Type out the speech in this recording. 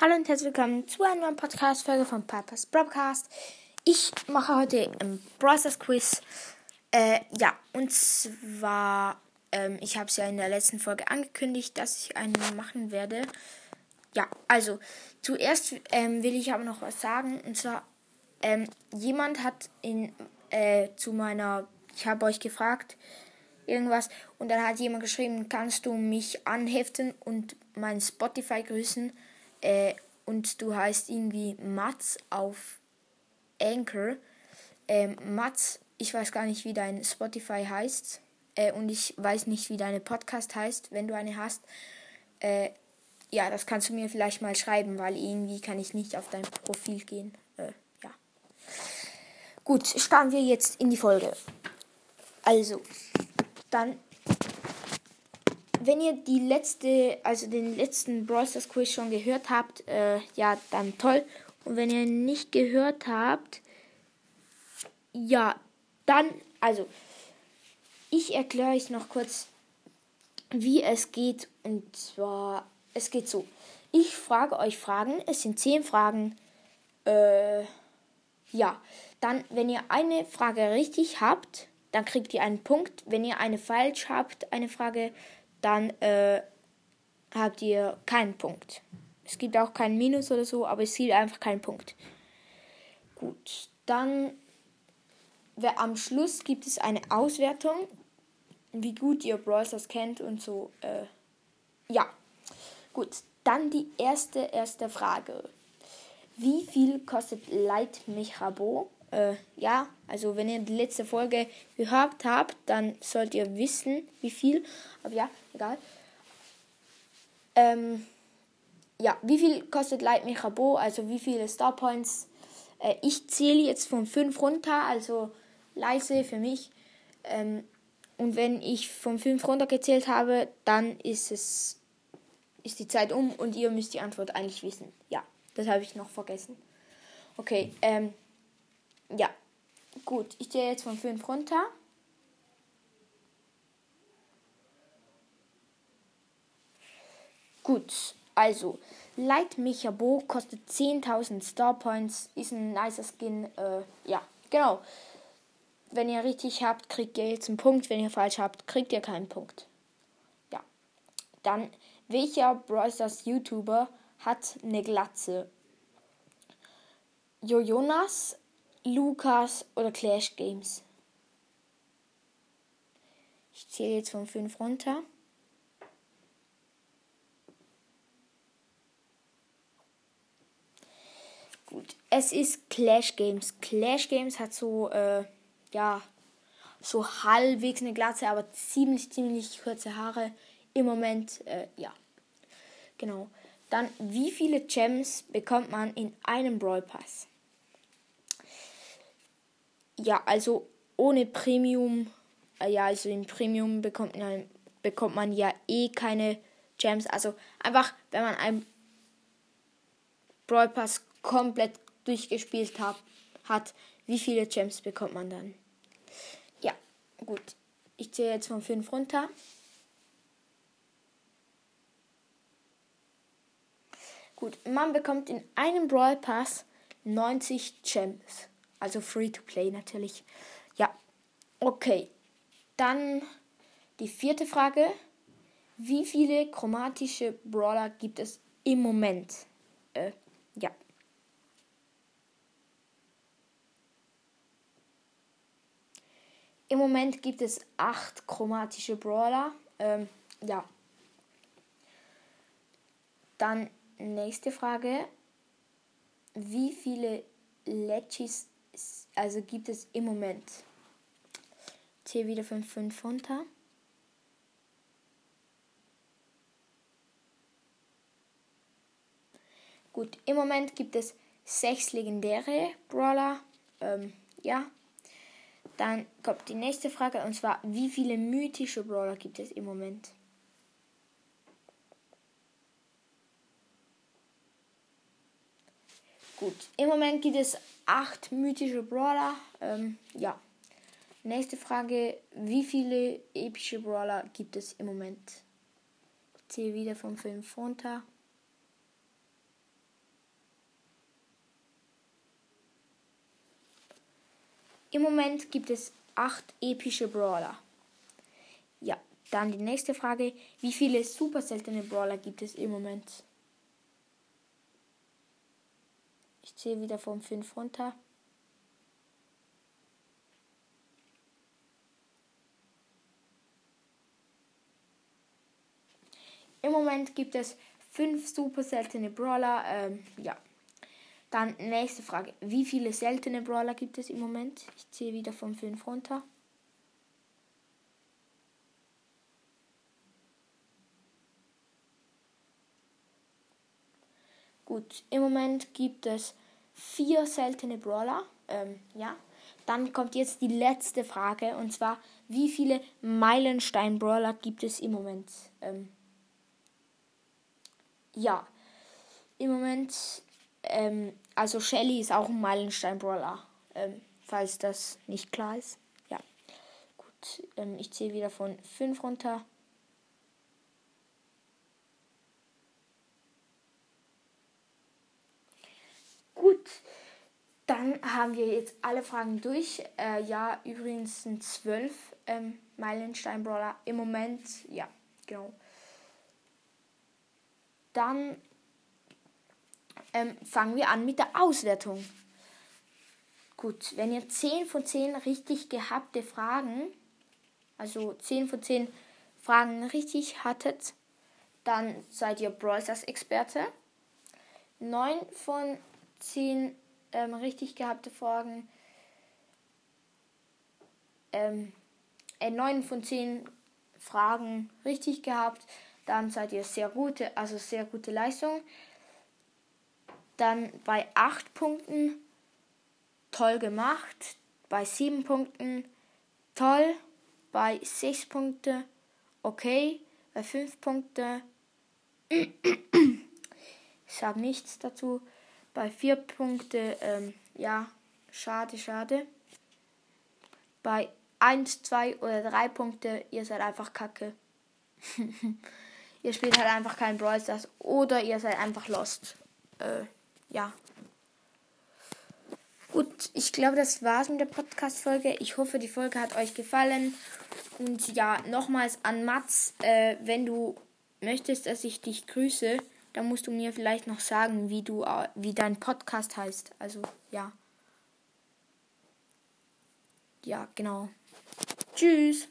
Hallo und herzlich willkommen zu einer neuen Podcast-Folge von Papas Broadcast. Ich mache heute ein Browsers Quiz. Äh, ja, und zwar, ähm, ich habe es ja in der letzten Folge angekündigt, dass ich einen machen werde. Ja, also, zuerst ähm, will ich aber noch was sagen. Und zwar, ähm, jemand hat in, äh, zu meiner, ich habe euch gefragt, irgendwas, und dann hat jemand geschrieben, kannst du mich anheften und mein Spotify grüßen? Äh, und du heißt irgendwie Mats auf Anchor. Ähm, Mats, ich weiß gar nicht, wie dein Spotify heißt. Äh, und ich weiß nicht, wie deine Podcast heißt, wenn du eine hast. Äh, ja, das kannst du mir vielleicht mal schreiben, weil irgendwie kann ich nicht auf dein Profil gehen. Äh, ja. Gut, starten wir jetzt in die Folge. Also, dann wenn ihr die letzte, also den letzten Brawl Stars Quiz schon gehört habt, äh, ja, dann toll. Und wenn ihr nicht gehört habt, ja, dann, also, ich erkläre euch noch kurz, wie es geht. Und zwar, es geht so. Ich frage euch Fragen. Es sind zehn Fragen. Äh, ja. Dann, wenn ihr eine Frage richtig habt, dann kriegt ihr einen Punkt. Wenn ihr eine falsch habt, eine Frage, dann äh, habt ihr keinen Punkt. Es gibt auch keinen Minus oder so, aber es gibt einfach keinen Punkt. Gut, dann am Schluss gibt es eine Auswertung, wie gut ihr Browsers kennt und so. Äh, ja, gut. Dann die erste, erste Frage. Wie viel kostet Light Mechrabo? Äh, ja, also wenn ihr die letzte Folge gehört habt, dann sollt ihr wissen, wie viel. Aber ja, egal. Ähm, ja, wie viel kostet Light Mechabo? Also wie viele Star Points? Äh, ich zähle jetzt von 5 runter, also leise für mich. Ähm, und wenn ich von 5 runter gezählt habe, dann ist es ist die Zeit um und ihr müsst die Antwort eigentlich wissen. Ja, das habe ich noch vergessen. Okay, ähm, ja, gut. Ich gehe jetzt von 5 runter. Gut, also Light Mechabo kostet 10.000 Star Points, ist ein nicer Skin. Äh, ja, genau. Wenn ihr richtig habt, kriegt ihr jetzt einen Punkt. Wenn ihr falsch habt, kriegt ihr keinen Punkt. Ja. Dann, welcher Brawl YouTuber hat eine Glatze? Jojonas, Lukas oder Clash Games. Ich zähle jetzt von 5 runter. Gut, es ist Clash Games. Clash Games hat so, äh, ja, so halbwegs eine Glatze, aber ziemlich, ziemlich kurze Haare. Im Moment, äh, ja. Genau. Dann, wie viele Gems bekommt man in einem Brawl Pass? Ja, also ohne Premium, äh, ja, also in Premium bekommt man, bekommt man ja eh keine Gems. Also einfach, wenn man einen Brawl Pass komplett durchgespielt hat, hat, wie viele Gems bekommt man dann? Ja, gut. Ich zähle jetzt von 5 runter. Gut, man bekommt in einem Brawl Pass 90 Gems. Also free to play natürlich. Ja, okay. Dann die vierte Frage. Wie viele chromatische Brawler gibt es im Moment? Äh, ja. Im Moment gibt es acht chromatische Brawler. Ähm, ja. Dann nächste Frage. Wie viele Legis also gibt es im Moment. Hier wieder von 5 runter. Gut, im Moment gibt es sechs legendäre Brawler. Ähm, ja. Dann kommt die nächste Frage und zwar, wie viele mythische Brawler gibt es im Moment? Gut, im Moment gibt es acht mythische Brawler. Ähm, ja. Nächste Frage. Wie viele epische Brawler gibt es im Moment? Ich zähle wieder vom Film runter. Im Moment gibt es acht epische Brawler. Ja, dann die nächste Frage. Wie viele super seltene Brawler gibt es im Moment? Ich zähle wieder von 5 runter. Im Moment gibt es fünf super seltene Brawler. Ähm, ja. Dann nächste Frage. Wie viele seltene Brawler gibt es im Moment? Ich ziehe wieder von 5 runter. Gut, im Moment gibt es vier seltene Brawler. Ähm, ja. Dann kommt jetzt die letzte Frage und zwar, wie viele Meilenstein-Brawler gibt es im Moment? Ähm, ja, im Moment, ähm, also Shelly ist auch ein Meilenstein-Brawler, ähm, falls das nicht klar ist. Ja, gut, ähm, ich zähle wieder von 5 runter. Gut, dann haben wir jetzt alle Fragen durch. Äh, ja, übrigens sind zwölf ähm, Meilenstein-Brawler im Moment. Ja, genau. Dann ähm, fangen wir an mit der Auswertung. Gut, wenn ihr 10 von 10 richtig gehabte Fragen, also 10 von 10 Fragen richtig hattet, dann seid ihr Brawlers Experte. 9 von 10 ähm, richtig gehabte Fragen, ähm, äh, 9 von 10 Fragen richtig gehabt, dann seid ihr sehr gute, also sehr gute Leistung. Dann bei 8 Punkten toll gemacht, bei 7 Punkten toll, bei 6 Punkten okay, bei 5 Punkten ich sage nichts dazu, bei 4 Punkten ähm, ja, schade, schade. Bei 1, 2 oder 3 Punkte, ihr seid einfach kacke. ihr spielt halt einfach kein Brawl Stars oder ihr seid einfach lost. Äh, ja. Gut, ich glaube, das war's mit der Podcast-Folge. Ich hoffe, die Folge hat euch gefallen. Und ja, nochmals an Mats, äh, wenn du möchtest, dass ich dich grüße, dann musst du mir vielleicht noch sagen, wie du, äh, wie dein Podcast heißt. Also, ja. Ja, genau. Tschüss.